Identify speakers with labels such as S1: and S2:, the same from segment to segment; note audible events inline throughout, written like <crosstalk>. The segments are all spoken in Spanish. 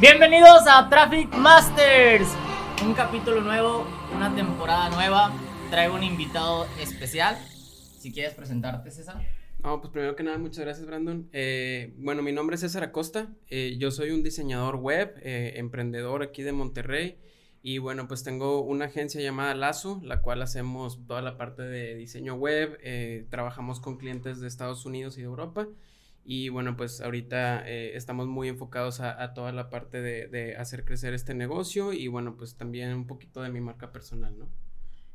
S1: Bienvenidos a Traffic Masters. Un capítulo nuevo, una temporada nueva. Traigo un invitado especial. Si quieres presentarte, César.
S2: No, pues primero que nada, muchas gracias, Brandon. Eh, bueno, mi nombre es César Acosta. Eh, yo soy un diseñador web, eh, emprendedor aquí de Monterrey. Y bueno, pues tengo una agencia llamada Lazo, la cual hacemos toda la parte de diseño web. trabajamos con clientes de Estados Unidos y de Europa. Y bueno, pues ahorita estamos muy enfocados a, toda la parte de, de, hacer crecer este negocio y bueno, pues también un poquito de mi marca personal, ¿no?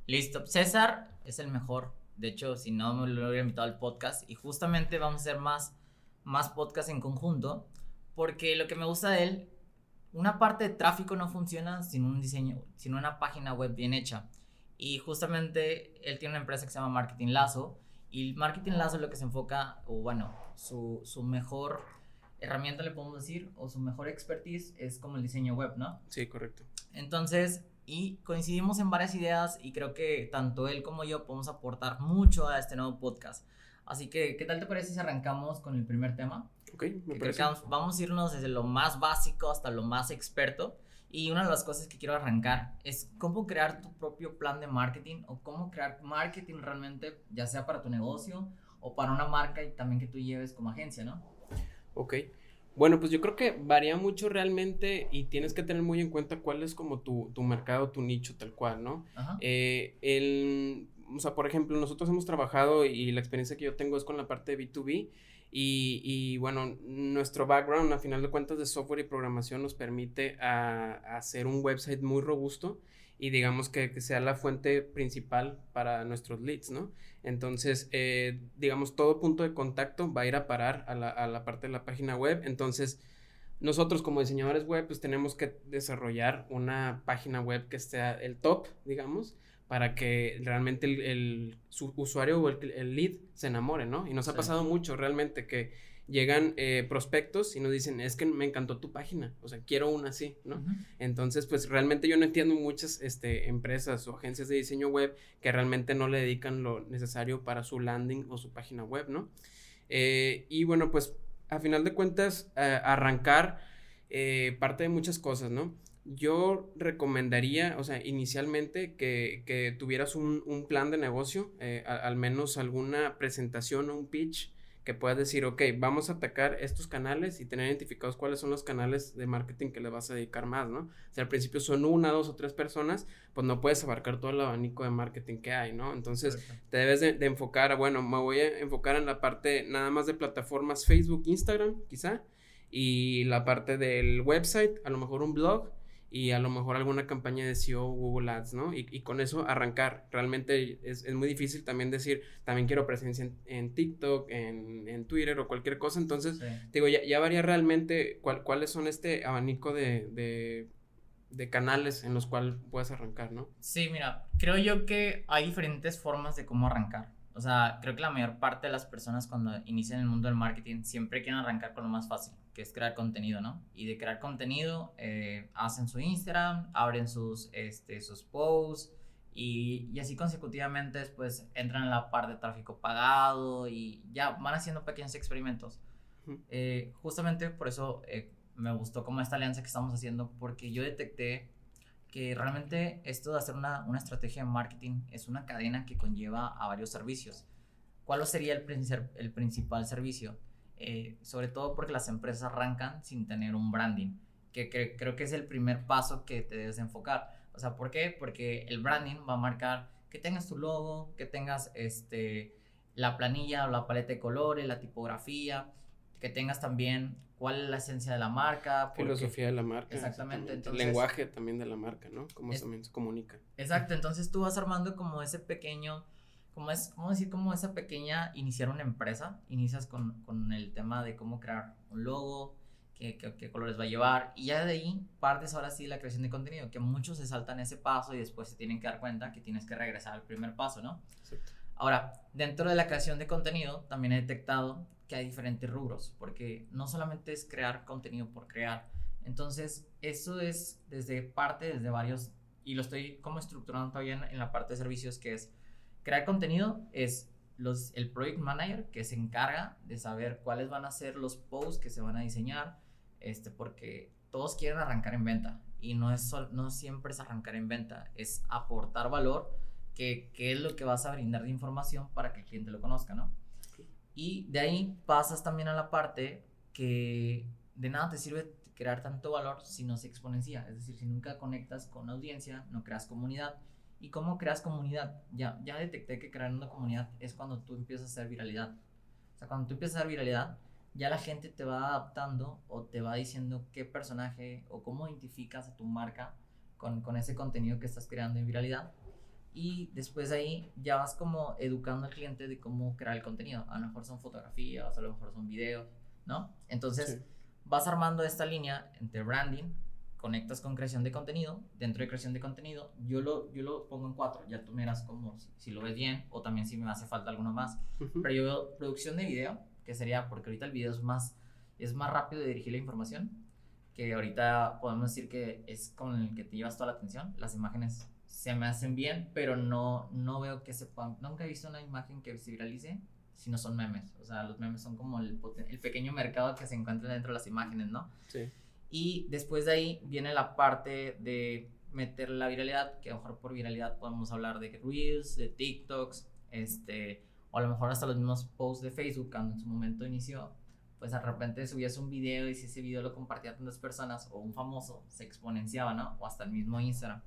S1: Listo. César es el mejor de hecho, si no me lo hubiera invitado al podcast. Y justamente vamos a hacer más, más podcasts en conjunto. Porque lo que me gusta de él, una parte de tráfico no funciona sin un diseño, sin una página web bien hecha. Y justamente él tiene una empresa que se llama Marketing Lazo. Y Marketing Lazo lo que se enfoca, o bueno, su, su mejor herramienta le podemos decir, o su mejor expertise es como el diseño web, ¿no?
S2: Sí, correcto.
S1: Entonces, y coincidimos en varias ideas y creo que tanto él como yo podemos aportar mucho a este nuevo podcast. Así que, ¿qué tal te parece si arrancamos con el primer tema?
S2: Ok, me parece.
S1: Vamos, a irnos desde lo más básico hasta lo más experto. Y una de las cosas que quiero arrancar es cómo crear tu propio plan de marketing o cómo crear marketing realmente, ya sea para tu negocio o para una marca y también que tú lleves como agencia, ¿no?
S2: Ok. Bueno, pues yo creo que varía mucho realmente y tienes que tener muy en cuenta cuál es como tu, tu mercado, tu nicho tal cual, ¿no? Eh, el, o sea, por ejemplo, nosotros hemos trabajado y la experiencia que yo tengo es con la parte de B2B y, y bueno, nuestro background a final de cuentas de software y programación nos permite a, hacer un website muy robusto y digamos que, que, sea la fuente principal para nuestros leads, ¿no? Entonces, eh, digamos, todo punto de contacto va a ir a parar a la, a la, parte de la página web. Entonces, nosotros como diseñadores web, pues tenemos que desarrollar una página web que esté el top, digamos, para que realmente el, el su usuario o el, el, lead se enamore, ¿no? Y nos ha pasado mucho realmente que llegan eh, prospectos y nos dicen, es que me encantó tu página, o sea, quiero una así, ¿no? Entonces, pues realmente yo no entiendo muchas este, empresas o agencias de diseño web que realmente no le dedican lo necesario para su landing o su página web, ¿no? Eh, y bueno, pues a final de cuentas, eh, arrancar parte de muchas cosas, ¿no? Yo recomendaría, o sea, inicialmente que, que tuvieras un, un, plan de negocio, al menos alguna presentación o un pitch que puedas decir, ok, vamos a atacar estos canales y tener identificados cuáles son los canales de marketing que le vas a dedicar más, ¿no? Si al principio son una, dos o tres personas, pues no puedes abarcar todo el abanico de marketing que hay, ¿no? Entonces te debes de, de, enfocar, bueno, me voy a enfocar en la parte nada más de plataformas Facebook, Instagram, quizá, y la parte del website, a lo mejor un blog y a lo mejor alguna campaña de SEO Google Ads, ¿no? Y, y con eso arrancar. Realmente es, es, muy difícil también decir, también quiero presencia en, en TikTok, en, en, Twitter o cualquier cosa. Entonces, digo, ya, ya, varía realmente cuál, cuáles son este abanico de, de, de, canales en los cuales puedes arrancar, ¿no?
S1: Sí, mira, creo yo que hay diferentes formas de cómo arrancar. O sea, creo que la mayor parte de las personas cuando inician el mundo del marketing siempre quieren arrancar con lo más fácil, que es crear contenido, ¿no? Y de crear contenido, eh, hacen su Instagram, abren sus, este, sus posts y, y, así consecutivamente después entran en la parte de tráfico pagado y ya van haciendo pequeños experimentos. Eh, justamente por eso eh, me gustó como esta alianza que estamos haciendo, porque yo detecté que realmente esto de hacer una, una, estrategia de marketing es una cadena que conlleva a varios servicios. ¿Cuál sería el, el principal servicio? Eh, sobre todo porque las empresas arrancan sin tener un branding, que, creo que es el primer paso que te debes enfocar. O sea, ¿por qué? Porque el branding va a marcar que tengas tu logo, que tengas este, la planilla o la paleta de colores, la tipografía, que tengas también cuál es la esencia de la marca.
S2: Filosofía de la marca.
S1: Exactamente.
S2: Entonces, el lenguaje también de la marca, ¿no? Cómo también se comunica.
S1: Exacto, entonces tú vas armando como ese pequeño, como es, ¿cómo decir? Como esa pequeña, iniciar una empresa, inicias con, con el tema de cómo crear un logo, qué, qué, qué, colores va a llevar, y ya de ahí partes ahora sí la creación de contenido, que muchos se saltan ese paso y después se tienen que dar cuenta que tienes que regresar al primer paso, ¿no? Exacto. Ahora, dentro de la creación de contenido, también he detectado que hay diferentes rubros, porque no solamente es crear contenido por crear. Entonces, eso es desde parte, desde varios, y lo estoy como estructurando todavía en, la parte de servicios, que es crear contenido, es los, el project manager que se encarga de saber cuáles van a ser los posts que se van a diseñar, este, porque todos quieren arrancar en venta y no, es no siempre es arrancar en venta, es aportar valor, que, que, es lo que vas a brindar de información para que el cliente lo conozca, ¿no? Y de ahí pasas también a la parte que de nada te sirve crear tanto valor si no se exponencia, es decir, si nunca conectas con audiencia, no creas comunidad. ¿Y cómo creas comunidad? Ya, ya detecté que crear una comunidad es cuando tú empiezas a hacer viralidad. O sea, cuando tú empiezas a hacer viralidad, ya la gente te va adaptando o te va diciendo qué personaje o cómo identificas a tu marca con, con ese contenido que estás creando en viralidad. Y después de ahí ya vas como educando al cliente de cómo crear el contenido. A lo mejor son fotografías, a lo mejor son videos, ¿no? Entonces vas armando esta línea entre branding, conectas con creación de contenido. Dentro de creación de contenido, yo lo, yo lo pongo en cuatro. Ya tú miras como si, si lo ves bien o también si me hace falta alguno más. Pero yo veo producción de video que sería, porque ahorita el video es más, es más rápido de dirigir la información, que ahorita podemos decir que es con el que te llevas toda la atención, las imágenes se me hacen bien, pero no, no veo que se puedan, nunca he visto una imagen que se viralice si no son memes, o sea, los memes son como el, el pequeño mercado que se encuentra dentro de las imágenes, ¿no? Sí. Y después de ahí viene la parte de meter la viralidad, que a lo mejor por viralidad podemos hablar de Reels, de TikToks, este, o a lo mejor hasta los mismos posts de Facebook cuando en su momento inició, pues de repente subías un video y si ese video lo compartía tantas personas o un famoso, se exponenciaba, ¿no? O hasta el mismo Instagram.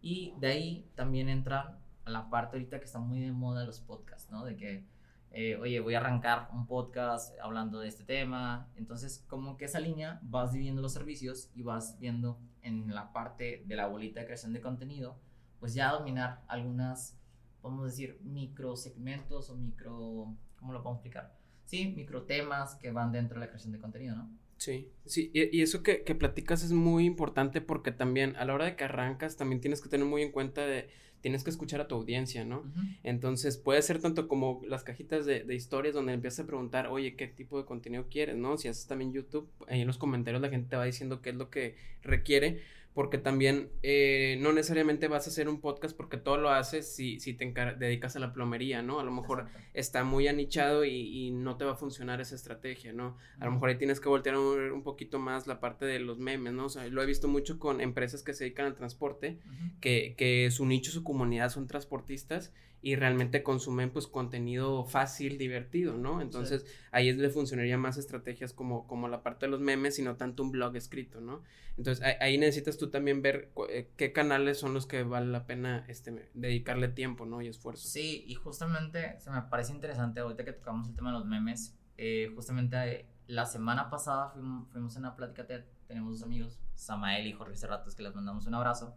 S1: Y de ahí también entra la parte ahorita que está muy de moda los podcasts, ¿no? De que, eh, oye, voy a arrancar un podcast hablando de este tema. Entonces, como que esa línea vas dividiendo los servicios y vas viendo en la parte de la bolita de creación de contenido, pues ya dominar algunas podemos decir, micro segmentos o micro, ¿cómo lo podemos explicar? Sí, micro temas que van dentro de la creación de contenido, ¿no?
S2: Sí, sí, y, eso que, que, platicas es muy importante porque también a la hora de que arrancas también tienes que tener muy en cuenta de, tienes que escuchar a tu audiencia, ¿no? Entonces puede ser tanto como las cajitas de, de, historias donde empiezas a preguntar, oye, ¿qué tipo de contenido quieres, no? Si haces también YouTube, ahí en los comentarios la gente te va diciendo qué es lo que requiere, porque también eh, no necesariamente vas a hacer un podcast porque todo lo haces si, si te dedicas a la plomería, ¿no? A lo mejor está muy anichado y, no te va a funcionar esa estrategia, ¿no? A lo mejor ahí tienes que voltear un, un, poquito más la parte de los memes, ¿no? O sea, lo he visto mucho con empresas que se dedican al transporte, que, que su nicho, su comunidad son transportistas y realmente consumen pues contenido fácil, divertido, ¿no? Entonces ahí es le funcionaría más estrategias como, como la parte de los memes y no tanto un blog escrito, ¿no? Entonces ahí, necesitas tú también ver eh, qué canales son los que vale la pena este, dedicarle tiempo, ¿no? Y esfuerzo.
S1: Sí, y justamente se me parece interesante ahorita que tocamos el tema de los memes, eh, justamente la semana pasada fuimos, fuimos en una plática, tenemos dos amigos, Samael y Jorge Cerratos, que les mandamos un abrazo,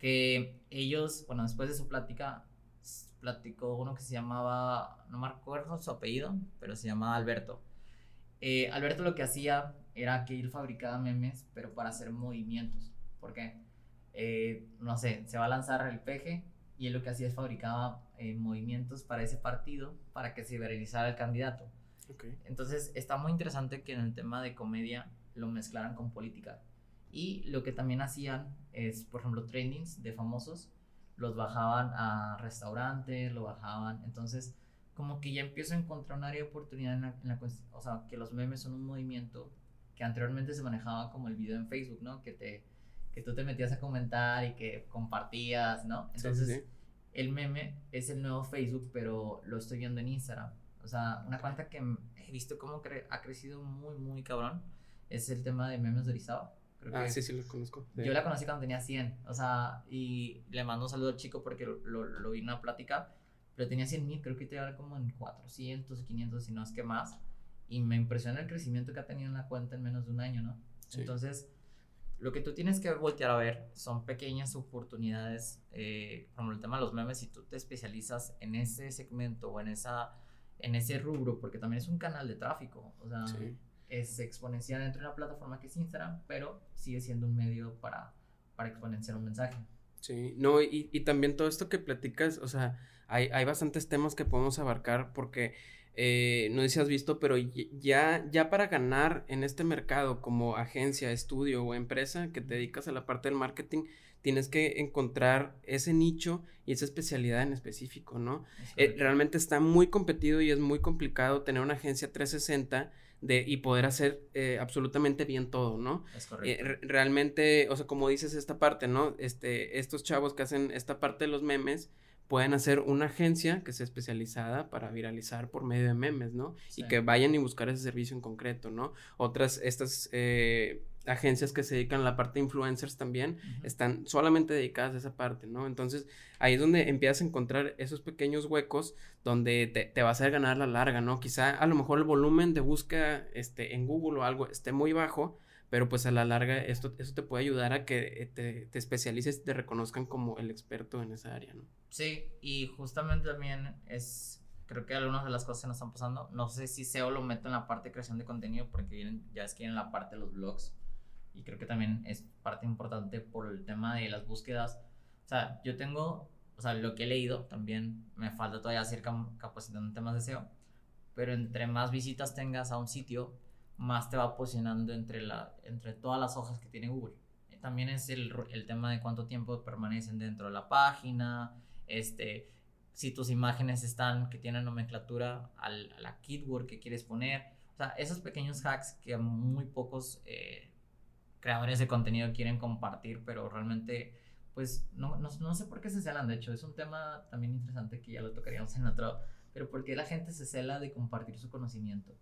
S1: que ellos, bueno, después de su plática platicó uno que se llamaba, no me acuerdo su apellido, pero se llamaba Alberto. Eh, Alberto lo que hacía era que él fabricaba memes, pero para hacer movimientos. porque eh, no sé, se va a lanzar el peje y él lo que hacía es fabricaba eh, movimientos para ese partido para que se viralizara el candidato. Entonces está muy interesante que en el tema de comedia lo mezclaran con política. Y lo que también hacían es, por ejemplo, trainings de famosos los bajaban a restaurantes, lo bajaban. Entonces, como que ya empiezo a encontrar un área de oportunidad en la, en o sea, que los memes son un movimiento que anteriormente se manejaba como el video en Facebook, ¿no? Que te que tú te metías a comentar y que compartías, ¿no? Entonces, el meme es el nuevo Facebook, pero lo estoy viendo en Instagram. O sea, una cuenta que he visto cómo ha crecido muy, muy cabrón es el tema de memes de Orizaba
S2: ah, sí, sí, lo conozco.
S1: Yo la conocí cuando tenía 100, o sea, y le mando un saludo al chico porque lo, lo, vi en una plática, pero tenía 100 mil, creo que te iba como en 400, 500, si no es que más, y me impresiona el crecimiento que ha tenido en la cuenta en menos de un año, ¿no? Entonces, lo que tú tienes que voltear a ver son pequeñas oportunidades, eh, como el tema de los memes, si tú te especializas en ese segmento o en, esa, en ese rubro, porque también es un canal de tráfico, o sea es exponencial dentro de una plataforma que es Instagram, pero sigue siendo un medio para, para exponenciar un mensaje.
S2: Sí, no, y, y también todo esto que platicas, o sea, hay, hay bastantes temas que podemos abarcar porque eh, no sé si has visto, pero ya, ya para ganar en este mercado como agencia, estudio o empresa que te dedicas a la parte del marketing, tienes que encontrar ese nicho y esa especialidad en específico, ¿no? Eh, realmente está muy competido y es muy complicado tener una agencia 360 de, y poder hacer eh, absolutamente bien todo, ¿no? Es correcto. Eh, realmente, o sea, como dices esta parte, ¿no? Este, estos chavos que hacen esta parte de los memes, pueden hacer una agencia que sea especializada para viralizar por medio de memes, ¿no? Y que vayan y buscar ese servicio en concreto, ¿no? Otras, estas eh, agencias que se dedican a la parte de influencers también, están solamente dedicadas a esa parte, ¿no? Entonces, ahí es donde empiezas a encontrar esos pequeños huecos donde te, te va a hacer ganar la larga, ¿no? Quizá a lo mejor el volumen de búsqueda este, en Google o algo esté muy bajo, pero pues a la larga esto, eso te puede ayudar a que eh, te, te especialices y te reconozcan como el experto en esa área, ¿no?
S1: Sí, y justamente también es, creo que algunas de las cosas que nos están pasando, no sé si SEO lo meto en la parte de creación de contenido porque ya es que en la parte de los blogs y creo que también es parte importante por el tema de las búsquedas. O sea, yo tengo, o sea, lo que he leído también, me falta todavía hacer capacitando en temas de SEO, pero entre más visitas tengas a un sitio, más te va posicionando entre, la, entre todas las hojas que tiene Google. También es el, el tema de cuánto tiempo permanecen dentro de la página, este, si tus imágenes están, que tienen nomenclatura al, a la keyword que quieres poner. O sea, esos pequeños hacks que muy pocos eh, creadores de contenido quieren compartir, pero realmente, pues, no, no, no sé por qué se celan. De hecho, es un tema también interesante que ya lo tocaríamos en otro. Pero ¿por qué la gente se cela de compartir su conocimiento?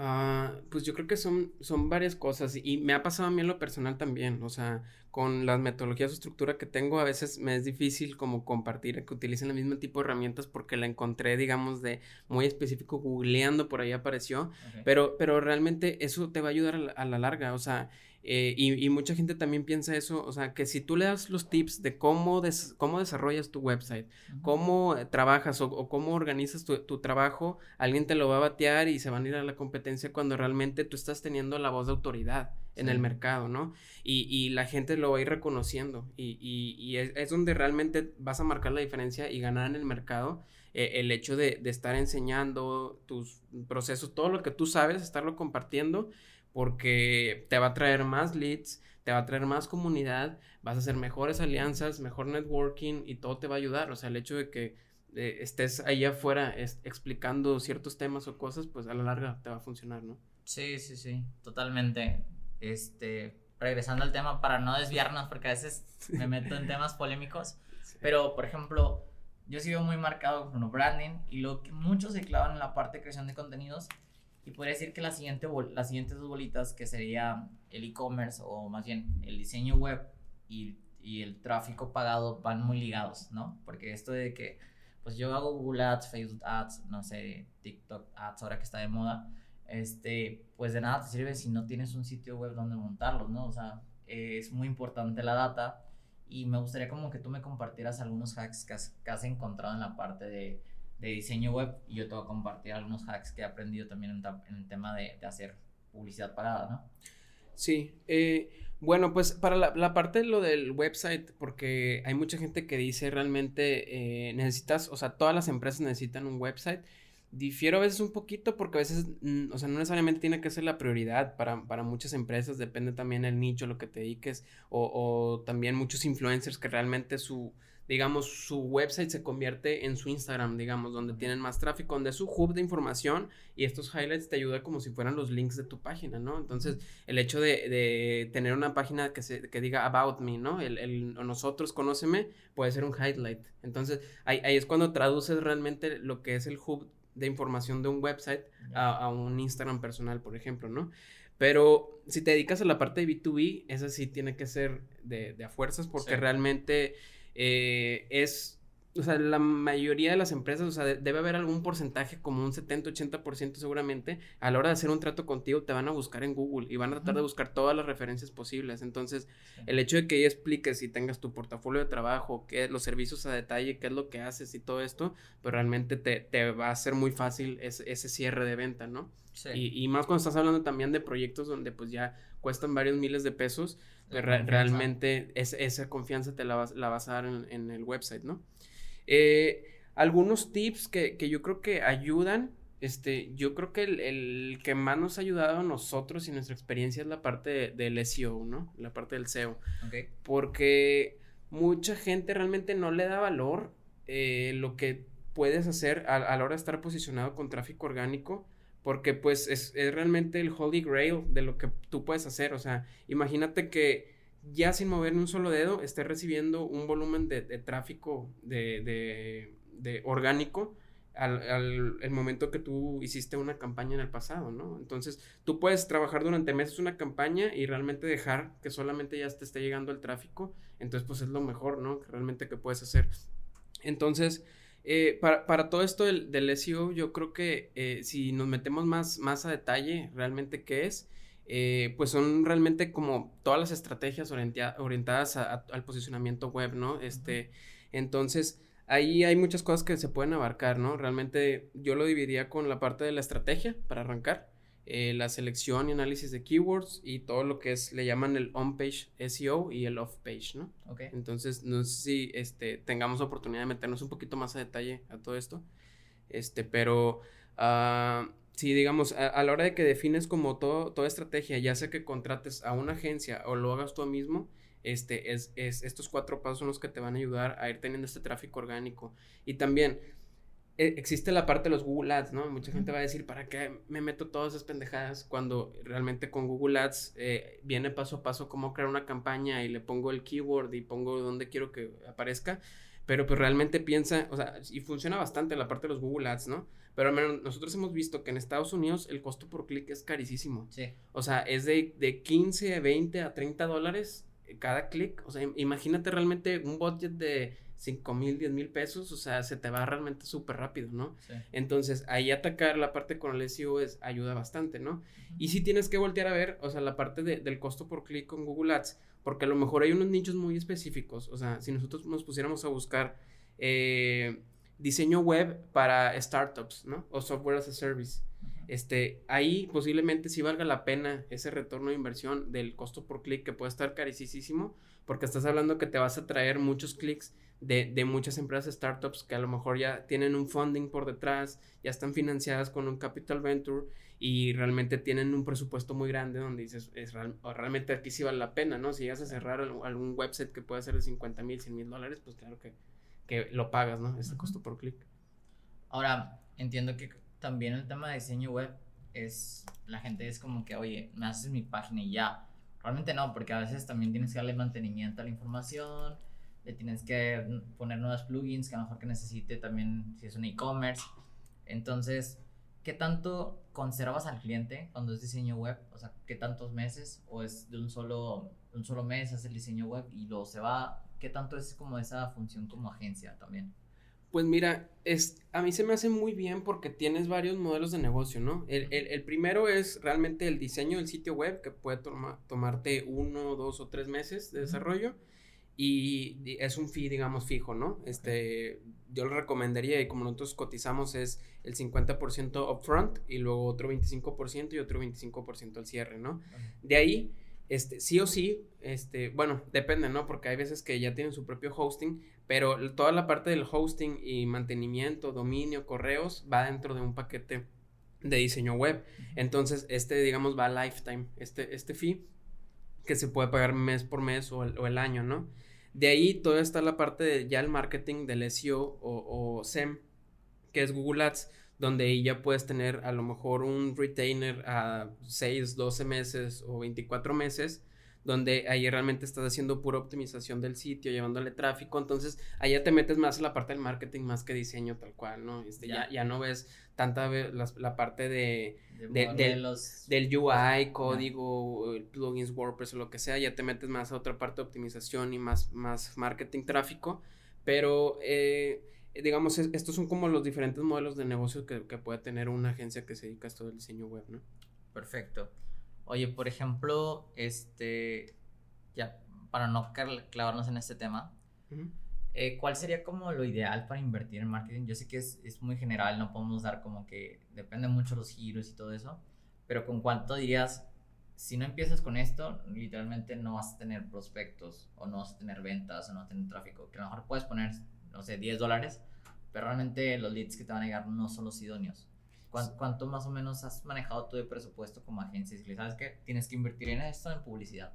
S2: Ah, pues yo creo que son, son varias cosas y me ha pasado a mí en lo personal también, o sea, con las metodologías o estructura que tengo a veces me es difícil como compartir que utilicen el mismo tipo de herramientas porque la encontré digamos de muy específico googleando por ahí apareció, pero, pero realmente eso te va a ayudar a la larga, o sea, eh, y, mucha gente también piensa eso, o sea, que si tú le das los tips de cómo, cómo desarrollas tu website, cómo eh, trabajas o, cómo organizas tu, tu, trabajo, alguien te lo va a batear y se van a ir a la competencia cuando realmente tú estás teniendo la voz de autoridad en el mercado, ¿no? Y, y, la gente lo va a ir reconociendo y, y es, es, donde realmente vas a marcar la diferencia y ganar en el mercado. Eh, el hecho de, de estar enseñando tus procesos, todo lo que tú sabes, estarlo compartiendo porque te va a traer más leads, te va a traer más comunidad, vas a hacer mejores alianzas, mejor networking y todo te va a ayudar. O sea, el hecho de que eh, estés ahí afuera explicando ciertos temas o cosas, pues a la larga te va a funcionar, ¿no?
S1: Sí, sí, sí, totalmente. Este, regresando al tema para no desviarnos, porque a veces <laughs> me meto en temas polémicos, pero por ejemplo, yo he sido muy marcado con branding y lo que muchos se clavan en la parte de creación de contenidos y podría decir que la siguiente las siguientes dos bolitas, que sería el e-commerce o más bien el diseño web y, y, el tráfico pagado, van muy ligados, ¿no? Porque esto de que, pues yo hago Google Ads, Facebook Ads, no sé, TikTok Ads, ahora que está de moda, este, pues de nada te sirve si no tienes un sitio web donde montarlos, ¿no? O sea, es muy importante la data y me gustaría como que tú me compartieras algunos hacks que que has encontrado en la parte de de diseño web y yo te voy a compartir algunos hacks que he aprendido también en, el tema de, de, hacer publicidad pagada, ¿no?
S2: Sí, eh, bueno, pues para la, parte de lo del website, porque hay mucha gente que dice realmente eh, necesitas, o sea, todas las empresas necesitan un website. Difiero a veces un poquito porque a veces, mm, o sea, no necesariamente tiene que ser la prioridad para, para muchas empresas, depende también el nicho lo que te dediques o, o también muchos influencers que realmente su, digamos, su website se convierte en su Instagram, digamos, donde tienen más tráfico, donde es su hub de información y estos highlights te ayudan como si fueran los links de tu página, ¿no? Entonces, el hecho de, de tener una página que, se, que diga about me, ¿no? El, el, nosotros, conóceme, puede ser un highlight. Entonces, ahí, ahí es cuando traduces realmente lo que es el hub de información de un website a, a un Instagram personal, por ejemplo, ¿no? Pero si te dedicas a la parte de B2B, esa sí tiene que ser de, de a fuerzas porque realmente eh, es, o sea, la mayoría de las empresas, o sea, debe haber algún porcentaje, como un 70-80% seguramente, a la hora de hacer un trato contigo, te van a buscar en Google y van a tratar de buscar todas las referencias posibles. Entonces, el hecho de que ella expliques y tengas tu portafolio de trabajo, qué, los servicios a detalle, qué es lo que haces y todo esto, pues realmente te, te va a ser muy fácil ese, ese cierre de venta, ¿no? Y, y, más cuando estás hablando también de proyectos donde pues ya cuestan varios miles de pesos, realmente esa confianza te la vas, la vas a dar en, el website, ¿no? Eh, algunos tips que, que, yo creo que ayudan, este, yo creo que el, el, que más nos ha ayudado a nosotros y nuestra experiencia es la parte del SEO, ¿no? La parte del SEO. Porque mucha gente realmente no le da valor eh, lo que puedes hacer a, a, la hora de estar posicionado con tráfico orgánico porque pues es, es, realmente el holy grail de lo que tú puedes hacer, o sea, imagínate que ya sin mover ni un solo dedo estés recibiendo un volumen de, de tráfico de, de, de orgánico al, al el momento que tú hiciste una campaña en el pasado, ¿no? Entonces, tú puedes trabajar durante meses una campaña y realmente dejar que solamente ya te esté llegando el tráfico, entonces pues es lo mejor, ¿no? Realmente que puedes hacer. Entonces, eh, para, para, todo esto del, del, SEO, yo creo que eh, si nos metemos más, más a detalle realmente qué es, eh, pues son realmente como todas las estrategias orientadas al posicionamiento web, ¿no? Este, entonces, ahí hay muchas cosas que se pueden abarcar, ¿no? Realmente yo lo dividiría con la parte de la estrategia para arrancar, eh, la selección y análisis de keywords y todo lo que es, le llaman el on-page SEO y el off-page, ¿no? Ok. Entonces, no sé si este, tengamos oportunidad de meternos un poquito más a detalle a todo esto, este, pero... Uh, sí, digamos, a, la hora de que defines como todo, toda estrategia, ya sea que contrates a una agencia o lo hagas tú mismo, este, es, es, estos cuatro pasos son los que te van a ayudar a ir teniendo este tráfico orgánico. Y también existe la parte de los Google Ads, ¿no? Mucha gente va a decir, ¿para qué me meto todas esas pendejadas? Cuando realmente con Google Ads eh, viene paso a paso cómo crear una campaña y le pongo el keyword y pongo dónde quiero que aparezca. Pero pues realmente piensa, o sea, y funciona bastante la parte de los Google Ads, ¿no? Pero al menos nosotros hemos visto que en Estados Unidos el costo por clic es carísimo. Sí. O sea, es de, de 15, 20 a 30 dólares cada clic, o sea, imagínate realmente un budget de 5 mil, 10 mil pesos, o sea, se te va realmente súper rápido, ¿no? Entonces, ahí atacar la parte con el SEO es, ayuda bastante, ¿no? Y si tienes que voltear a ver, o sea, la parte del costo por clic con Google Ads, porque a lo mejor hay unos nichos muy específicos, o sea, si nosotros nos pusiéramos a buscar eh, diseño web para startups, ¿no? O software as a service este, ahí posiblemente sí valga la pena ese retorno de inversión del costo por clic que puede estar carísimo porque estás hablando que te vas a traer muchos clics de, de, muchas empresas startups que a lo mejor ya tienen un funding por detrás, ya están financiadas con un capital venture y realmente tienen un presupuesto muy grande donde dices, es realmente aquí sí vale la pena, ¿no? Si llegas a cerrar algún website que puede ser de 50 mil, 100 mil dólares, pues claro que, que lo pagas, ¿no? Ese costo por clic.
S1: Ahora, entiendo que también el tema de diseño web es, la gente es como que, oye, me haces mi página y ya. Realmente no, porque a veces también tienes que darle mantenimiento a la información, le tienes que poner nuevos plugins que a lo mejor que necesite también si es un e-commerce. Entonces, ¿qué tanto conservas al cliente cuando es diseño web? O sea, ¿qué tantos meses? ¿O es de un solo, un solo mes hace el diseño web y luego se va? ¿Qué tanto es como esa función como agencia también?
S2: Pues mira, es, a mí se me hace muy bien porque tienes varios modelos de negocio, ¿no? El, primero es realmente el diseño del sitio web, que puede tomarte uno, dos o tres meses de desarrollo. Y es un fee, digamos, fijo, ¿no? Este, yo lo recomendaría y como nosotros cotizamos es el 50% upfront y luego otro 25% y otro 25% al cierre, ¿no? De ahí este, sí o sí, este, bueno, depende, ¿no? Porque hay veces que ya tienen su propio hosting, pero toda la parte del hosting y mantenimiento, dominio, correos, va dentro de un paquete de diseño web. Entonces, este, digamos, va a lifetime, este, este fee, que se puede pagar mes por mes o el, año, ¿no? De ahí toda está la parte de ya el marketing del SEO o, o SEM, que es Google Ads donde ahí ya puedes tener a lo mejor un retainer a 6, 12 meses o 24 meses, donde ahí realmente estás haciendo pura optimización del sitio, llevándole tráfico, entonces ahí ya te metes más en la parte del marketing más que diseño tal cual, ¿no? Este, ya. ya, no ves tanta la, parte de, del, UI, código, plugins, WordPress o lo que sea, ya te metes más a otra parte de optimización y más, más marketing, tráfico, pero... Eh, digamos, estos son como los diferentes modelos de negocio que, puede tener una agencia que se dedica a esto del diseño web, ¿no?
S1: Perfecto. Oye, por ejemplo, este, ya, para no clavarnos en este tema, eh, ¿cuál sería como lo ideal para invertir en marketing? Yo sé que es, es, muy general, no podemos dar como que depende mucho los giros y todo eso, pero ¿con cuánto dirías, si no empiezas con esto, literalmente no vas a tener prospectos o no vas a tener ventas o no vas a tener tráfico, que a lo mejor puedes poner no sé, 10 dólares, pero realmente los leads que te van a llegar no son los idóneos. ¿Cuánto, más o menos has manejado tú de presupuesto como agencia? Y sabes que tienes que invertir en esto, en publicidad.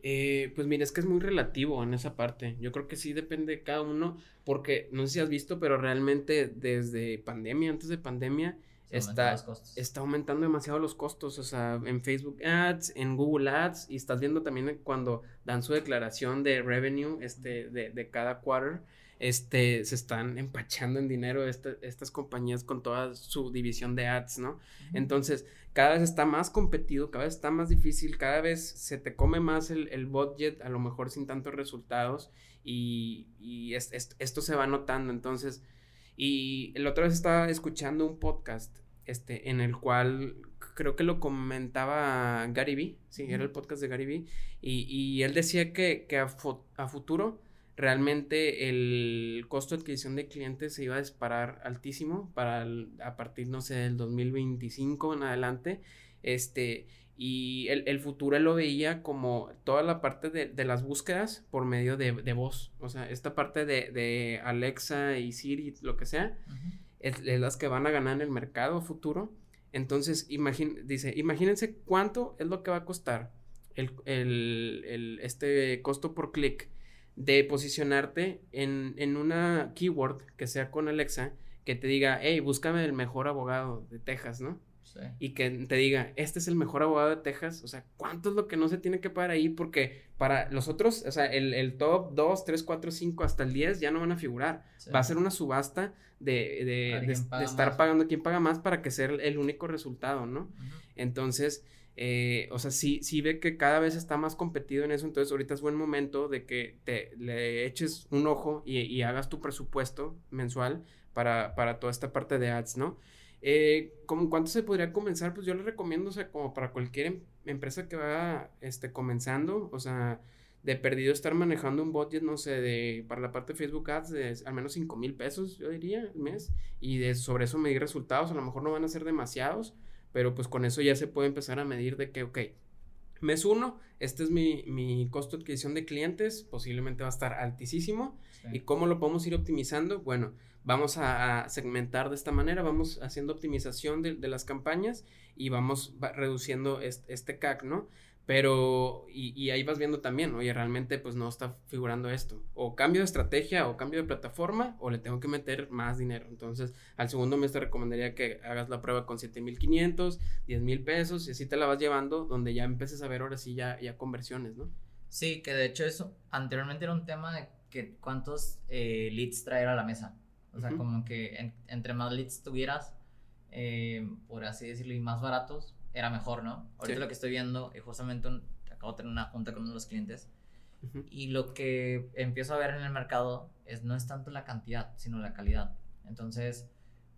S2: Eh, pues mira, es que es muy relativo en esa parte. Yo creo que sí depende de cada uno, porque no sé si has visto, pero realmente desde pandemia, antes de pandemia, está, está aumentando demasiado los costos, o sea, en Facebook Ads, en Google Ads, y estás viendo también cuando dan su declaración de revenue este, de, de cada quarter, este, se están empachando en dinero estas compañías con toda su división de ads, ¿no? Entonces, cada vez está más competido, cada vez está más difícil, cada vez se te come más el, el budget, a lo mejor sin tantos resultados, y, y esto se va notando, entonces y el otro vez estaba escuchando un podcast este, en el cual creo que lo comentaba Gary Vee, sí, era el podcast de Gary Vee, y, y él decía que, que a, a, futuro realmente el costo de adquisición de clientes se iba a disparar altísimo para a partir, no sé, del 2025 en adelante, este, y el, el, futuro él lo veía como toda la parte de, de las búsquedas por medio de, de, voz. O sea, esta parte de, de Alexa y Siri, lo que sea, es, las que van a ganar en el mercado futuro. Entonces, dice, imagínense cuánto es lo que va a costar el, el, el este costo por clic de posicionarte en, en una keyword que sea con Alexa que te diga, hey, búscame el mejor abogado de Texas, ¿no? Y que te diga, este es el mejor abogado de Texas. O sea, ¿cuánto es lo que no se tiene que pagar ahí? Porque para los otros, o sea, el, top 2, 3, 4, 5 hasta el 10 ya no van a figurar. Va a ser una subasta de, de, estar pagando quien paga más para que sea el único resultado, ¿no? Entonces, eh, o sea, sí, sí ve que cada vez está más competido en eso. Entonces, ahorita es buen momento de que te le eches un ojo y, y hagas tu presupuesto mensual para, para toda esta parte de ads, ¿no? Eh, ¿Cómo cuánto se podría comenzar? Pues yo le recomiendo, o sea, como para cualquier em, empresa que va este, comenzando, o sea, de perdido estar manejando un budget, no sé, de, para la parte de Facebook Ads de al menos 5 mil pesos, yo diría, al mes, y de sobre eso medir resultados, a lo mejor no van a ser demasiados, pero pues con eso ya se puede empezar a medir de que, ok, mes 1, este es mi, mi, costo de adquisición de clientes, posiblemente va a estar altísimo, ¿y cómo lo podemos ir optimizando? Bueno, vamos a, segmentar de esta manera, vamos haciendo optimización de, las campañas y vamos reduciendo este, CAC, ¿no? Pero, y, ahí vas viendo también, oye, realmente pues no está figurando esto. O cambio de estrategia o cambio de plataforma o le tengo que meter más dinero. Entonces, al segundo mes te recomendaría que hagas la prueba con 7500, 10 mil pesos y así te la vas llevando donde ya empieces a ver ahora sí ya, ya conversiones, ¿no?
S1: Sí, que de hecho eso anteriormente era un tema de que cuántos eh, leads traer a la mesa. O sea, como que entre más leads tuvieras, eh, por así decirlo, y más baratos, era mejor, ¿no? Ahorita lo que estoy viendo, y justamente acabo de tener una junta con uno de los clientes, y lo que empiezo a ver en el mercado es no es tanto la cantidad, sino la calidad. Entonces,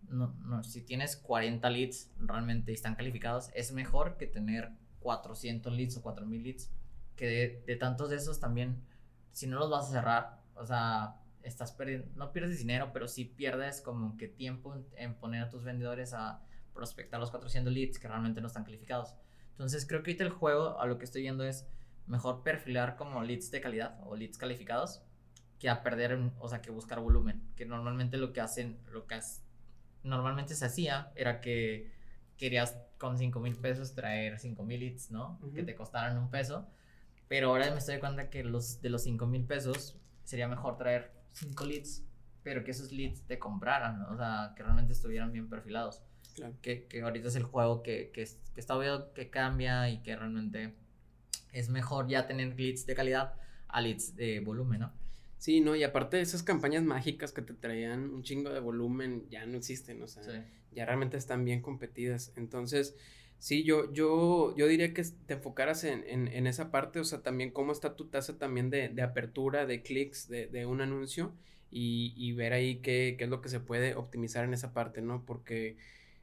S1: no, no, si tienes 40 leads realmente están calificados, es mejor que tener 400 leads o 4000 leads, que de, de tantos de esos también, si no los vas a cerrar, o sea, estás perdiendo, no pierdes dinero, pero sí pierdes como que tiempo en, poner a tus vendedores a prospectar los 400 leads que realmente no están calificados. Entonces creo que ahorita el juego a lo que estoy viendo es mejor perfilar como leads de calidad o leads calificados que a perder, o sea, que buscar volumen. Que normalmente lo que hacen, lo que normalmente se hacía era que querías con 5 mil pesos traer 5 mil leads, ¿no? Que te costaran un peso. Pero ahora me estoy dando cuenta que los, de los 5 mil pesos sería mejor traer cinco leads, pero que esos leads te compraran, o sea, que realmente estuvieran bien perfilados. Que, que, ahorita es el juego que, que, que está obvio que cambia y que realmente es mejor ya tener leads de calidad a leads de volumen, ¿no?
S2: Sí, no, y aparte de esas campañas mágicas que te traían un chingo de volumen, ya no existen, o sea, ya realmente están bien competidas. Entonces, sí, yo, yo, yo diría que te enfocaras en, en, en esa parte, o sea, también cómo está tu tasa también de, de apertura, de clics, de, de, un anuncio y, y ver ahí qué, qué, es lo que se puede optimizar en esa parte, ¿no? Porque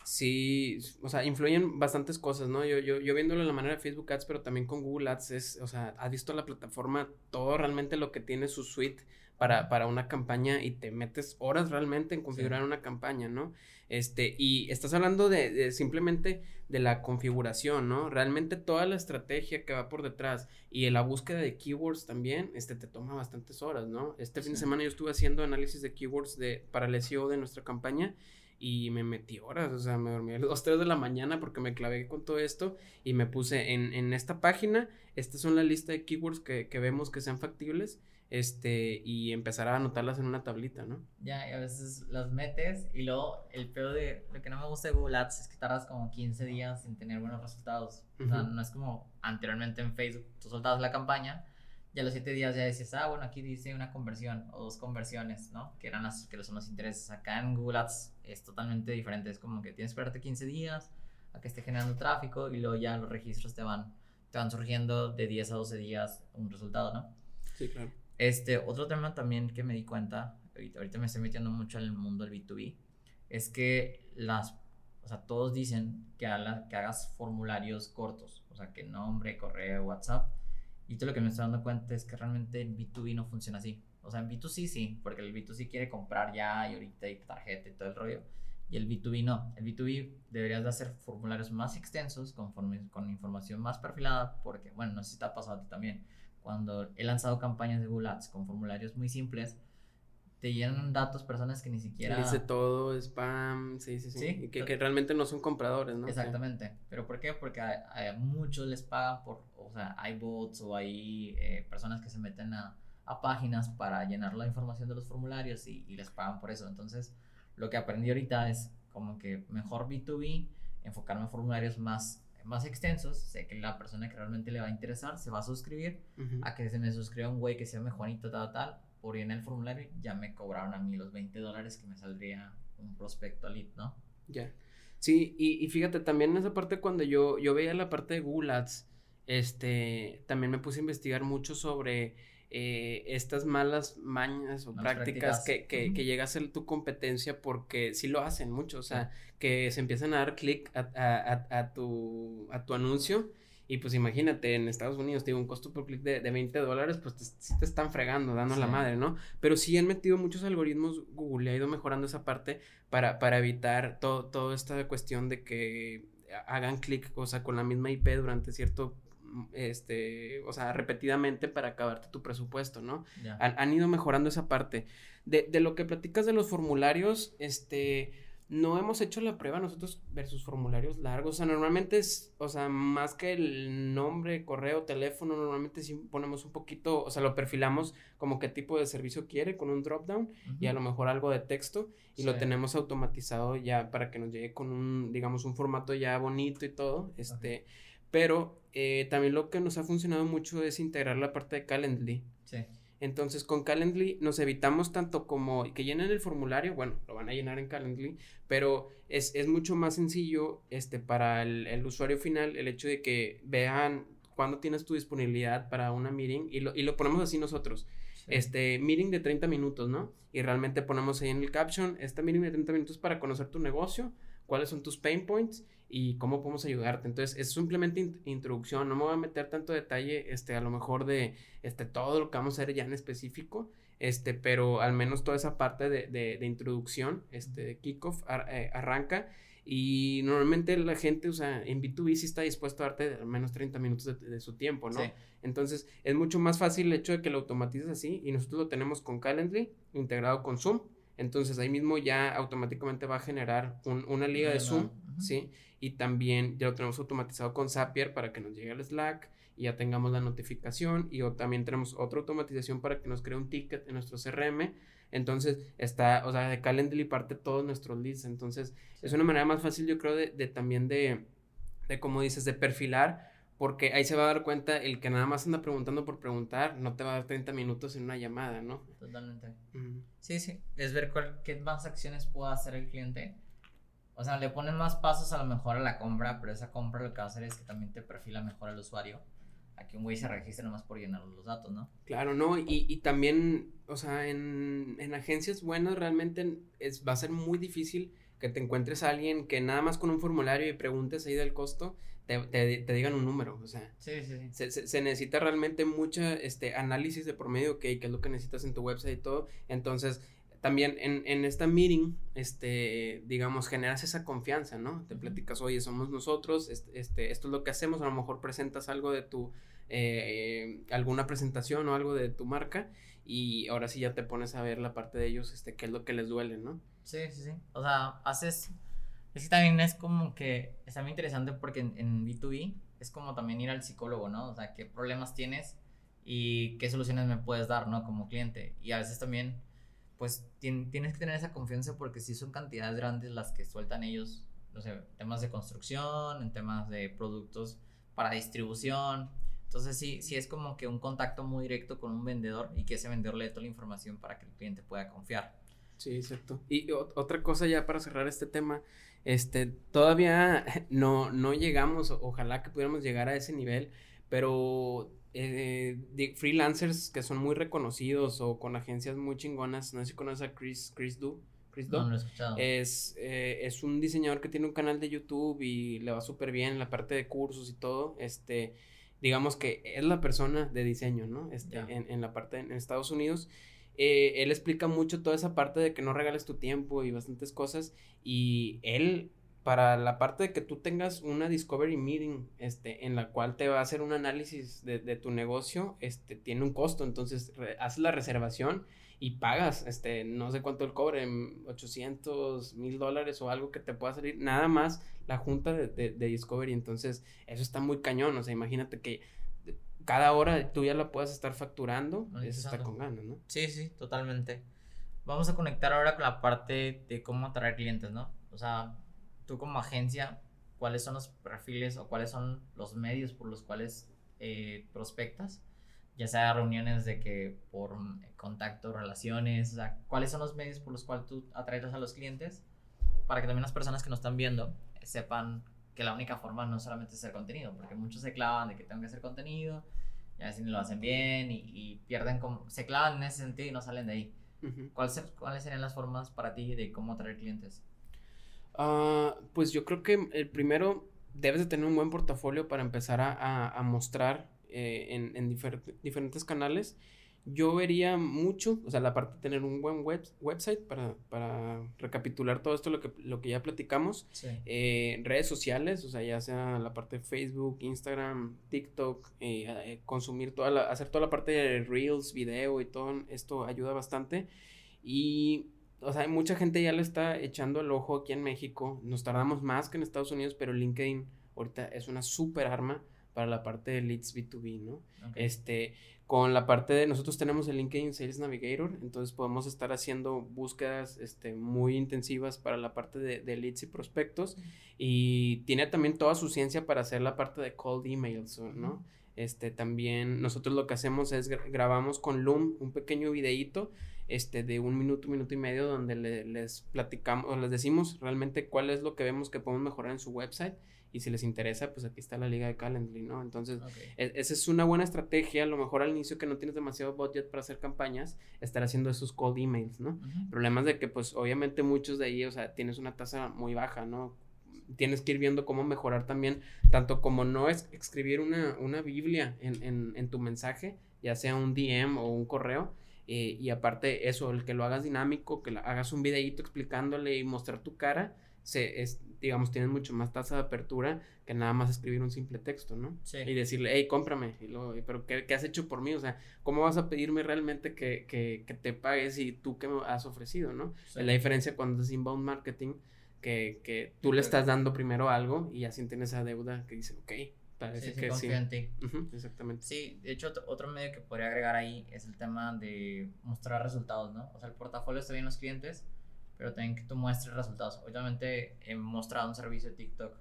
S2: sí, o sea, influyen bastantes cosas, ¿no? Yo, yo, yo viéndolo de la manera de Facebook Ads, pero también con Google Ads, es, o sea, has visto la plataforma, todo realmente lo que tiene su suite para, para una campaña y te metes horas realmente en configurar una campaña, ¿no? Este, y estás hablando de, simplemente de la configuración, ¿no? Realmente toda la estrategia que va por detrás y la búsqueda de keywords también, este, te toma bastantes horas, ¿no? Este fin de semana yo estuve haciendo análisis de keywords de, para el SEO de nuestra campaña y me metí horas, o sea, me dormí a las <laughs> 2, 3 de la mañana porque me clavé con todo esto y me puse en, en esta página, estas son la lista de keywords que, que vemos que sean factibles, este, y empezar a anotarlas en una tablita, ¿no?
S1: Ya, y a veces las metes y luego el peor de lo que no me gusta de Google Ads es que tardas como 15 días sin tener buenos resultados. O sea, no es como anteriormente en Facebook, tú soltabas la campaña y a los 7 días ya decías, ah, bueno, aquí dice una conversión o dos conversiones, ¿no? Que eran las que son los intereses. Acá en Google Ads es totalmente diferente, es como que tienes que esperarte 15 días a que esté generando tráfico y luego ya los registros te van, te van surgiendo de 10 a 12 días un resultado, ¿no?
S2: Sí, claro.
S1: Este, otro tema también que me di cuenta, ahorita, me estoy metiendo mucho en el mundo del B2B, es que las, o sea, todos dicen que, que hagas formularios cortos, o sea, que nombre, correo, WhatsApp, y todo lo que me estoy dando cuenta es que realmente el B2B no funciona así. O sea, en B2C sí, porque el B2C quiere comprar ya y ahorita y tarjeta y todo el rollo. Y el B2B no. El B2B deberías de hacer formularios más extensos, con, con información más perfilada, porque, bueno, no sé si te ha pasado a ti también cuando he lanzado campañas de Google Ads con formularios muy simples, te llenan datos personas que ni siquiera...
S2: Dice todo, spam, sí, sí, sí. Y que, que, realmente no son compradores, ¿no?
S1: Exactamente. ¿Pero por qué? Porque a, muchos les pagan por, o sea, hay bots o hay eh, personas que se meten a, a, páginas para llenar la información de los formularios y, y les pagan por eso. Entonces, lo que aprendí ahorita es como que mejor B2B, enfocarme en formularios más más extensos, sé que la persona que realmente le va a interesar se va a suscribir, a que se me suscriba un güey que se llame Juanito tal tal, por ir en el formulario ya me cobraron a mí los 20 dólares que me saldría un prospecto lead, ¿no?
S2: Ya. Sí, y, y, fíjate, también en esa parte cuando yo, yo veía la parte de Google Ads, este, también me puse a investigar mucho sobre eh, estas malas mañas o prácticas, que, que, que, llega a ser tu competencia porque sí lo hacen mucho, o sea, que se empiezan a dar clic a, a, a, tu, a tu anuncio y pues imagínate, en Estados Unidos tiene un costo por clic de, de 20 dólares, pues te, sí te están fregando, dando la madre, ¿no? Pero sí han metido muchos algoritmos, Google ha ido mejorando esa parte para, para evitar todo, toda esta cuestión de que hagan clic, o sea, con la misma IP durante cierto este, o sea, repetidamente para acabarte tu presupuesto, ¿no? Han, ido mejorando esa parte. De, de, lo que platicas de los formularios, este, no hemos hecho la prueba nosotros versus formularios largos, o sea, normalmente es, o sea, más que el nombre, correo, teléfono, normalmente sí ponemos un poquito, o sea, lo perfilamos como qué tipo de servicio quiere con un dropdown y a lo mejor algo de texto y lo tenemos automatizado ya para que nos llegue con un, digamos, un formato ya bonito y todo, este... Pero eh, también lo que nos ha funcionado mucho es integrar la parte de Calendly. Sí. Entonces con Calendly nos evitamos tanto como que llenen el formulario, bueno, lo van a llenar en Calendly, pero es, es mucho más sencillo este, para el, el, usuario final el hecho de que vean cuándo tienes tu disponibilidad para una meeting y lo, y lo ponemos así nosotros. Este, meeting de 30 minutos, ¿no? Y realmente ponemos ahí en el caption, esta meeting de 30 minutos para conocer tu negocio, cuáles son tus pain points y cómo podemos ayudarte. Entonces, es simplemente introducción, no me voy a meter tanto detalle, este, a lo mejor de, este, todo lo que vamos a hacer ya en específico, este, pero al menos toda esa parte de, de, de introducción, este, de kickoff, eh, arranca y normalmente la gente, o sea, en B2B sí está dispuesto a darte al menos 30 minutos de, su tiempo, ¿no? Entonces, es mucho más fácil el hecho de que lo automatices así y nosotros lo tenemos con Calendly integrado con Zoom. Entonces ahí mismo ya automáticamente va a generar una liga de Zoom, ¿sí? Y también ya lo tenemos automatizado con Zapier para que nos llegue el Slack y ya tengamos la notificación y también tenemos otra automatización para que nos cree un ticket en nuestro CRM. Entonces está, o sea, de Calendly parte todos nuestros leads. Entonces es una manera más fácil yo creo de, de también de, de, como dices, de perfilar porque ahí se va a dar cuenta el que nada más anda preguntando por preguntar, no te va a dar 30 minutos en una llamada, ¿no?
S1: Totalmente. Sí, sí, es ver cuál, qué más acciones puede hacer el cliente. O sea, le ponen más pasos a lo mejor a la compra, pero esa compra lo que va a hacer es que también te perfila mejor al usuario. Aquí un güey se registre nomás por llenar los datos, ¿no?
S2: Claro, ¿no? Y, y también, o sea, en, en agencias buenas realmente es, va a ser muy difícil que te encuentres a alguien que nada más con un formulario y preguntes ahí del costo, te, te, digan un número, o sea.
S1: Sí, sí, sí.
S2: Se, se, necesita realmente mucho este, análisis de promedio, ok, qué es lo que necesitas en tu website y todo. Entonces, también en, en esta meeting, este, digamos, generas esa confianza, ¿no? Te platicas, oye, somos nosotros, este, este, esto es lo que hacemos, a lo mejor presentas algo de tu, eh, alguna presentación o algo de tu marca y ahora sí ya te pones a ver la parte de ellos, este, qué es lo que les duele, ¿no?
S1: Sí, sí, sí. O sea, haces es que también es como que está muy interesante porque en, en, B2B es como también ir al psicólogo, ¿no? O sea, qué problemas tienes y qué soluciones me puedes dar, ¿no? Como cliente. Y a veces también, pues tienes que tener esa confianza porque si son cantidades grandes las que sueltan ellos, no sé, temas de construcción, en temas de productos para distribución. Entonces sí, sí es como que un contacto muy directo con un vendedor y que ese vendedor le dé toda la información para que el cliente pueda confiar.
S2: Sí, exacto. Y otra cosa ya para cerrar este tema, este, todavía <laughs> no, no llegamos, ojalá que pudiéramos llegar a ese nivel, pero eh, de freelancers que son muy reconocidos o con agencias muy chingonas, no sé si conoces a Chris, Chris Du. Chris
S1: no, no lo he escuchado.
S2: Es, eh, es un diseñador que tiene un canal de YouTube y le va súper bien en la parte de cursos y todo. Este, digamos que es la persona de diseño, ¿no? Este, en, en, la parte en Estados Unidos. Eh, él explica mucho toda esa parte de que no regales tu tiempo y bastantes cosas. Y él para la parte de que tú tengas una discovery meeting, este, en la cual te va a hacer un análisis de, tu negocio, este, tiene un costo, entonces haces la reservación y pagas, este, no sé cuánto el cobre, 800, mil dólares o algo que te pueda salir, nada más la junta de, de, discovery, entonces eso está muy cañón, o sea, imagínate que cada hora tú ya la puedas estar facturando, eso está con ganas, ¿no?
S1: Sí, sí, totalmente. Vamos a conectar ahora con la parte de cómo atraer clientes, ¿no? O sea, tú como agencia, cuáles son los perfiles o cuáles son los medios por los cuales eh, prospectas, ya sea reuniones de que por contacto, relaciones, o sea, cuáles son los medios por los cuales tú atraes a los clientes para que también las personas que nos están viendo sepan que la única forma no solamente es hacer contenido, porque muchos se clavan de que tengo que hacer contenido, y a veces lo hacen bien y, pierden como, se clavan en ese sentido y no salen de ahí. ¿Cuáles, ¿Cuáles serían las formas para ti de cómo atraer clientes?
S2: Ah, pues yo creo que el primero debes de tener un buen portafolio para empezar a, mostrar eh, en, diferentes canales. Yo vería mucho, o sea, la parte de tener un buen web, website para, recapitular todo esto, lo que, lo que ya platicamos. Eh, redes sociales, o sea, ya sea la parte de Facebook, Instagram, TikTok, eh, consumir toda la, hacer toda la parte de Reels, video y todo esto ayuda bastante. Y o sea, mucha gente ya le está echando el ojo aquí en México. Nos tardamos más que en Estados Unidos, pero LinkedIn ahorita es una súper arma para la parte de leads B2B, ¿no? Este, con la parte de, nosotros tenemos el LinkedIn Sales Navigator, entonces podemos estar haciendo búsquedas, este, muy intensivas para la parte de, leads y prospectos y tiene también toda su ciencia para hacer la parte de cold emails, ¿no? Este, también nosotros lo que hacemos es grabamos con Loom un pequeño videíto este, de un minuto, minuto y medio, donde les platicamos o les decimos realmente cuál es lo que vemos que podemos mejorar en su website. Y si les interesa, pues aquí está la liga de Calendly, ¿no? Entonces, e, esa es una buena estrategia. A lo mejor al inicio que no tienes demasiado budget para hacer campañas, estar haciendo esos cold emails, ¿no? Problemas de que, pues, obviamente muchos de ahí, o sea, tienes una tasa muy baja, ¿no? Tienes que ir viendo cómo mejorar también, tanto como no es escribir una, una Biblia en, en, en tu mensaje, ya sea un DM o un correo, eh, y aparte eso, el que lo hagas dinámico, que hagas un videíto explicándole y mostrar tu cara, se, es, digamos, tienes mucho más tasa de apertura que nada más escribir un simple texto, ¿no? Sí. Y decirle, hey, cómprame, y luego, pero ¿qué, ¿qué, has hecho por mí? O sea, ¿cómo vas a pedirme realmente que, que, que te pagues y tú qué me has ofrecido, ¿no? Es la diferencia cuando es inbound marketing, que, que tú le estás dando primero algo y así tienes esa deuda que dice, ok, Parece que sí. en ti. exactamente.
S1: Sí, de hecho, otro medio que podría agregar ahí es el tema de mostrar resultados, ¿no? O sea, el portafolio está bien los clientes, pero también que tú muestres resultados. Obviamente, he mostrado un servicio de TikTok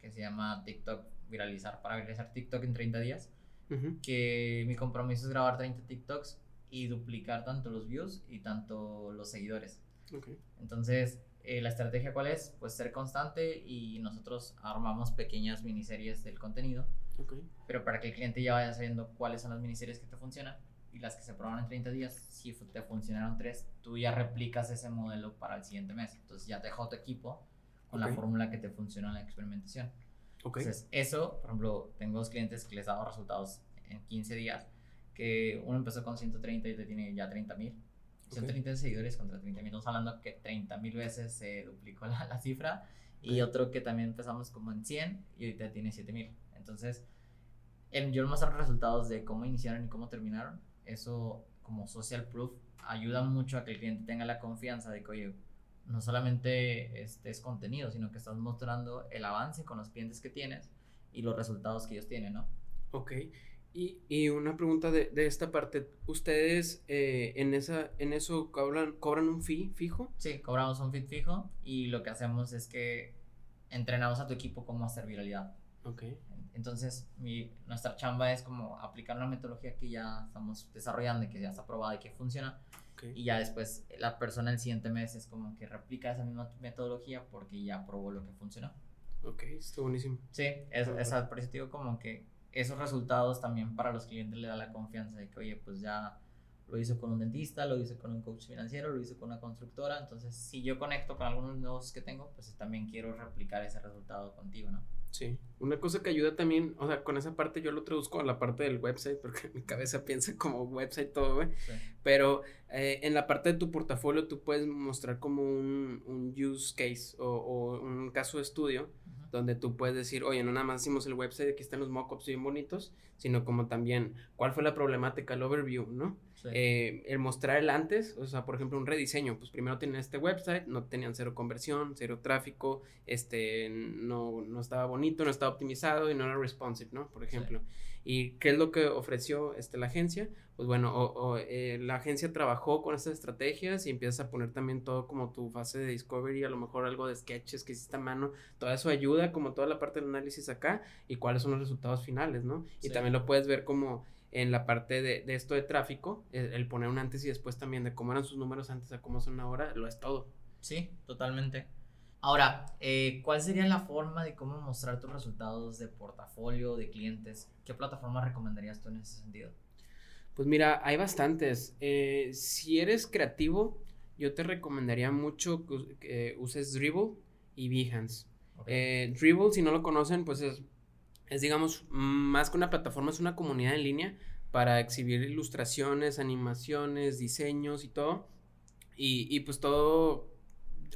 S1: que se llama TikTok Viralizar, para viralizar TikTok en 30 días. Que mi compromiso es grabar 30 TikToks y duplicar tanto los views y tanto los seguidores. Okay. Entonces, eh, la estrategia cuál es? Pues ser constante y nosotros armamos pequeñas miniseries del contenido. Pero para que el cliente ya vaya sabiendo cuáles son las miniseries que te funcionan y las que se probaron en 30 días, si te funcionaron tres, tú ya replicas ese modelo para el siguiente mes. Entonces ya te dejó tu equipo con la fórmula que te funcionó en la experimentación. Entonces eso, por ejemplo, tengo dos clientes que les he dado resultados en 15 días, que uno empezó con 130 y te tiene ya 30 mil 130 seguidores contra 30 mil. Estamos hablando que 30 mil veces se duplicó la, la cifra. Y otro que también empezamos como en 100 y ahorita tiene 7 mil. Entonces, el, yo mostrar los resultados de cómo iniciaron y cómo terminaron. Eso, como social proof, ayuda mucho a que el cliente tenga la confianza de que, oye, no solamente este es contenido, sino que estás mostrando el avance con los clientes que tienes y los resultados que ellos tienen, ¿no?
S2: Ok. Y, una pregunta de, esta parte, ¿ustedes eh, en, esa, en eso cobran, cobran un fee fijo?
S1: Sí, cobramos un fee fijo y lo que hacemos es que entrenamos a tu equipo cómo hacer viralidad. Ok. Entonces, mi, nuestra chamba es como aplicar una metodología que ya estamos desarrollando y que ya está probada y que funciona. Y ya después la persona el siguiente mes es como que replica esa misma metodología porque ya probó lo que funcionó.
S2: Ok, está buenísimo.
S1: Sí, es, es, por eso digo como que esos resultados también para los clientes le da la confianza de que, oye, pues ya lo hice con un dentista, lo hice con un coach financiero, lo hice con una constructora, entonces si yo conecto con algunos negocios que tengo, pues también quiero replicar ese resultado contigo, ¿no?
S2: Sí, una cosa que ayuda también, o sea, con esa parte yo lo traduzco a la parte del website, porque <laughs> mi cabeza piensa como website todo, güey, pero eh, en la parte de tu portafolio tú puedes mostrar como un, un use case o, o, un caso de estudio donde tú puedes decir, oye, no nada más hicimos el website, aquí están los mockups bien bonitos, sino como también cuál fue la problemática, el overview, ¿no? Eh, el mostrar el antes, o sea, por ejemplo, un rediseño, pues primero tenían este website, no tenían cero conversión, cero tráfico, este, no, no estaba bonito, no estaba optimizado y no era responsive, ¿no? Por ejemplo. ¿Y qué es lo que ofreció este, la agencia? Pues bueno, o, eh, la agencia trabajó con estas estrategias y empiezas a poner también todo como tu fase de discovery, a lo mejor algo de sketches que hiciste a mano, todo eso ayuda como toda la parte del análisis acá y cuáles son los resultados finales, ¿no? Y también lo puedes ver como en la parte de, de esto de tráfico, el, poner un antes y después también de cómo eran sus números antes a cómo son ahora, lo es todo.
S1: Sí, totalmente. Ahora, eh, ¿cuál sería la forma de cómo mostrar tus resultados de portafolio, de clientes? ¿Qué plataforma recomendarías tú en ese sentido?
S2: Pues mira, hay bastantes. Eh, si eres creativo, yo te recomendaría mucho que, uses Dribble y Behance. Eh, Dribble, si no lo conocen, pues es es, digamos, más que una plataforma, es una comunidad en línea para exhibir ilustraciones, animaciones, diseños y todo. Y, y pues todo,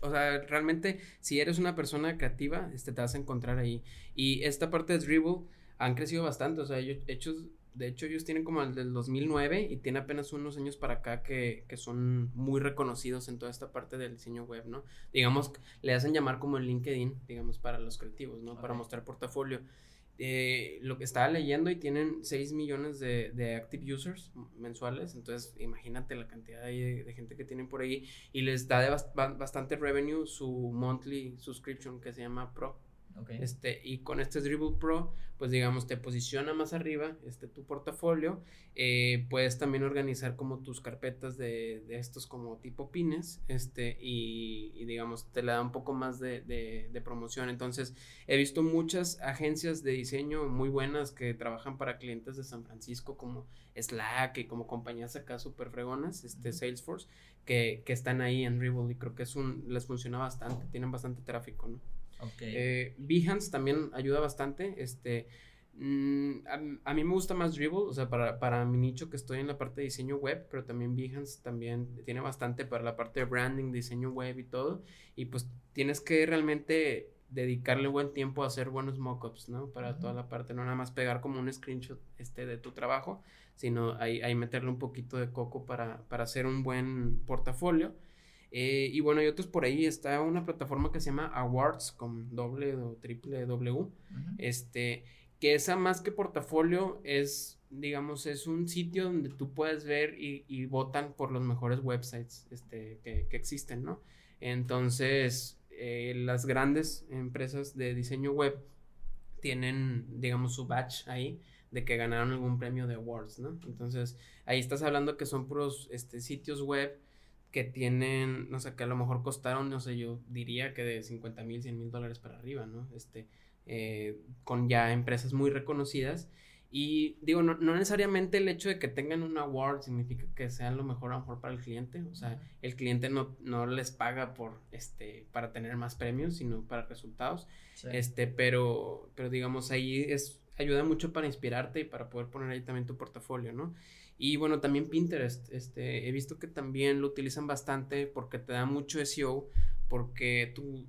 S2: o sea, realmente si eres una persona creativa, este, te vas a encontrar ahí. Y esta parte de Dribble han crecido bastante, o sea, ellos, hechos, de hecho ellos tienen como el del 2009 y tiene apenas unos años para acá que, que, son muy reconocidos en toda esta parte del diseño web, ¿no? Digamos, le hacen llamar como el LinkedIn, digamos, para los creativos, ¿no? Para mostrar portafolio. Eh, lo que estaba leyendo y tienen 6 millones de, de, active users mensuales, entonces imagínate la cantidad de, gente que tienen por ahí y les da de bastante revenue su monthly subscription que se llama Pro. Este, y con este Dribble Pro, pues digamos, te posiciona más arriba este, tu portafolio. Eh, puedes también organizar como tus carpetas de, de estos como tipo pines, este, y, digamos, te le da un poco más de, de, promoción. Entonces, he visto muchas agencias de diseño muy buenas que trabajan para clientes de San Francisco como Slack y como compañías acá súper fregonas, este, Salesforce, que, que están ahí en Dribble y creo que es un, les funciona bastante, tienen bastante tráfico, ¿no? Eh, Behance también ayuda bastante. Este, mm, a, mí me gusta más Dribble, o sea, para, para, mi nicho que estoy en la parte de diseño web, pero también Behance también tiene bastante para la parte de branding, diseño web y todo. Y pues tienes que realmente dedicarle buen tiempo a hacer buenos mockups, ¿no? Para toda la parte, no nada más pegar como un screenshot este, de tu trabajo, sino ahí, ahí meterle un poquito de coco para, para hacer un buen portafolio. Eh, y bueno, y otros por ahí está una plataforma que se llama Awards con doble o triple W. Este, que esa más que portafolio es, digamos, es un sitio donde tú puedes ver y, votan por los mejores websites este, que, existen, ¿no? Entonces, eh, las grandes empresas de diseño web tienen, digamos, su batch ahí de que ganaron algún premio de awards, ¿no? Entonces, ahí estás hablando que son puros este, sitios web que tienen, no sé, que a lo mejor costaron, no sé, yo diría que de 50 mil, 100 mil dólares para arriba, ¿no? Este, eh, con ya empresas muy reconocidas. Y digo, no, no, necesariamente el hecho de que tengan un award significa que sean lo mejor a lo mejor para el cliente. O sea, el cliente no, no les paga por este para tener más premios, sino para resultados. Este, pero, pero digamos, ahí es, ayuda mucho para inspirarte y para poder poner ahí también tu portafolio, ¿no? Y bueno, también Pinterest, este, he visto que también lo utilizan bastante porque te da mucho SEO, porque tú,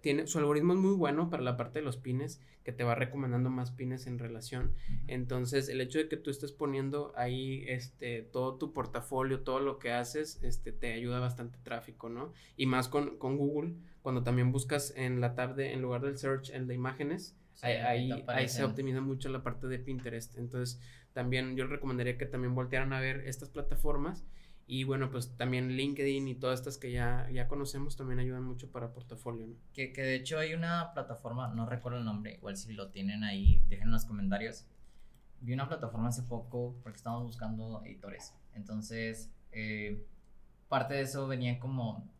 S2: tiene, su algoritmo es muy bueno para la parte de los pines, que te va recomendando más pines en relación. Entonces, el hecho de que tú estés poniendo ahí este, todo tu portafolio, todo lo que haces, este, te ayuda bastante tráfico, ¿no? Y más con, con Google, cuando también buscas en la tab de, en lugar del search, el de imágenes, ahí, ahí, se optimiza mucho la parte de Pinterest. Entonces, también yo recomendaría que también voltearan a ver estas plataformas. Y bueno, pues también LinkedIn y todas estas que ya, ya conocemos también ayudan mucho para portafolio, ¿no?
S1: Que, que de hecho hay una plataforma, no recuerdo el nombre, igual si lo tienen ahí, dejen en los comentarios. Vi una plataforma hace poco porque estábamos buscando editores. Entonces, eh, parte de eso venía como,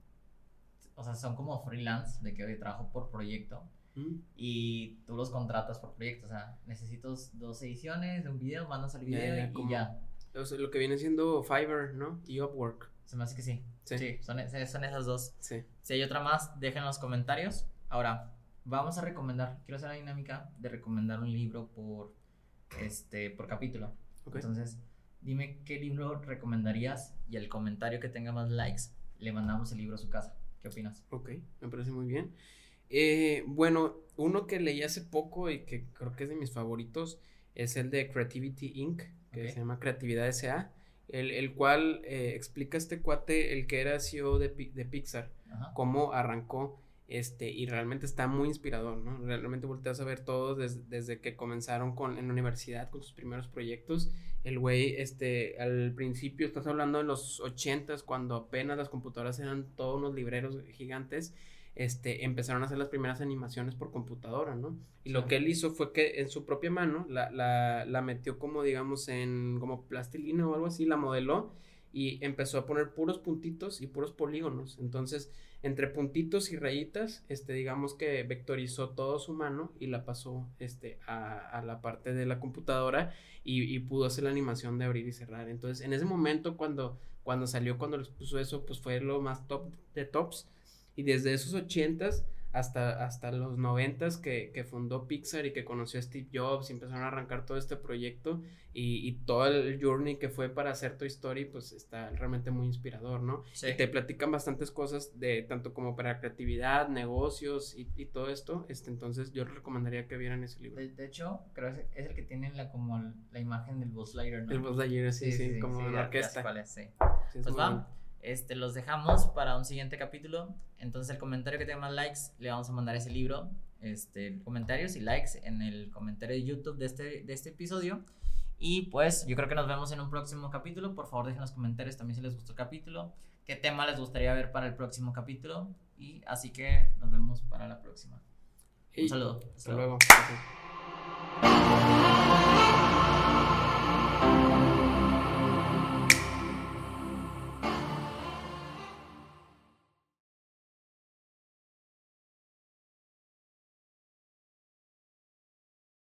S1: o sea, son como freelance, de que hoy trabajo por proyecto. Mm. Y tú los contratas por proyecto, o sea, necesito dos ediciones de un video, mandas el video y ya.
S2: lo que viene siendo Fiverr, ¿no? Y Upwork.
S1: Se me hace que sí. Sí, son, son, esas dos. Sí. Si hay otra más, dejen en los comentarios. Ahora, vamos a recomendar, quiero hacer la dinámica de recomendar un libro por, este, por capítulo. Entonces, dime qué libro recomendarías y el comentario que tenga más likes, le mandamos el libro a su casa. ¿Qué opinas?
S2: Ok, me parece muy bien. Eh, bueno, uno que leí hace poco y que creo que es de mis favoritos es el de Creativity Inc., que se llama Creatividad S.A., el, el cual eh, explica este cuate, el que era CEO de, de Pixar, cómo arrancó este, y realmente está muy inspirador, ¿no? Realmente volteas a ver todo desde, que comenzaron con, en la universidad con sus primeros proyectos. El güey, este, al principio, estás hablando de los ochentas, cuando apenas las computadoras eran todos unos libreros gigantes, este, empezaron a hacer las primeras animaciones por computadora, ¿no? Y lo que él hizo fue que en su propia mano la, la, la metió como, digamos, en como plastilina o algo así, la modeló y empezó a poner puros puntitos y puros polígonos. Entonces, entre puntitos y rayitas, este, digamos que vectorizó todo su mano y la pasó este, a, a la parte de la computadora y, y, pudo hacer la animación de abrir y cerrar. Entonces, en ese momento, cuando, cuando salió, cuando les puso eso, pues fue lo más top de tops. Y desde esos ochentas hasta, hasta los noventas que, que fundó Pixar y que conoció a Steve Jobs y empezaron a arrancar todo este proyecto y, y, todo el journey que fue para hacer Toy Story, pues está realmente muy inspirador, ¿no? Sí. Y te platican bastantes cosas de tanto como para creatividad, negocios y, y todo esto, este, entonces yo les recomendaría que vieran ese libro.
S1: De, hecho, creo que es el que tiene la, como la imagen del Buzz Lightyear, ¿no?
S2: El Buzz Lightyear, sí, sí, como la orquesta.
S1: sí. pues va. Este, los dejamos para un siguiente capítulo. Entonces, el comentario que tenga más likes, le vamos a mandar ese libro. Este, comentarios y likes en el comentario de YouTube de este, de este episodio. Y pues, yo creo que nos vemos en un próximo capítulo. Por favor, dejen los comentarios también si les gustó el capítulo. ¿Qué tema les gustaría ver para el próximo capítulo? Y así que nos vemos para la próxima. un saludo.
S2: Hasta luego.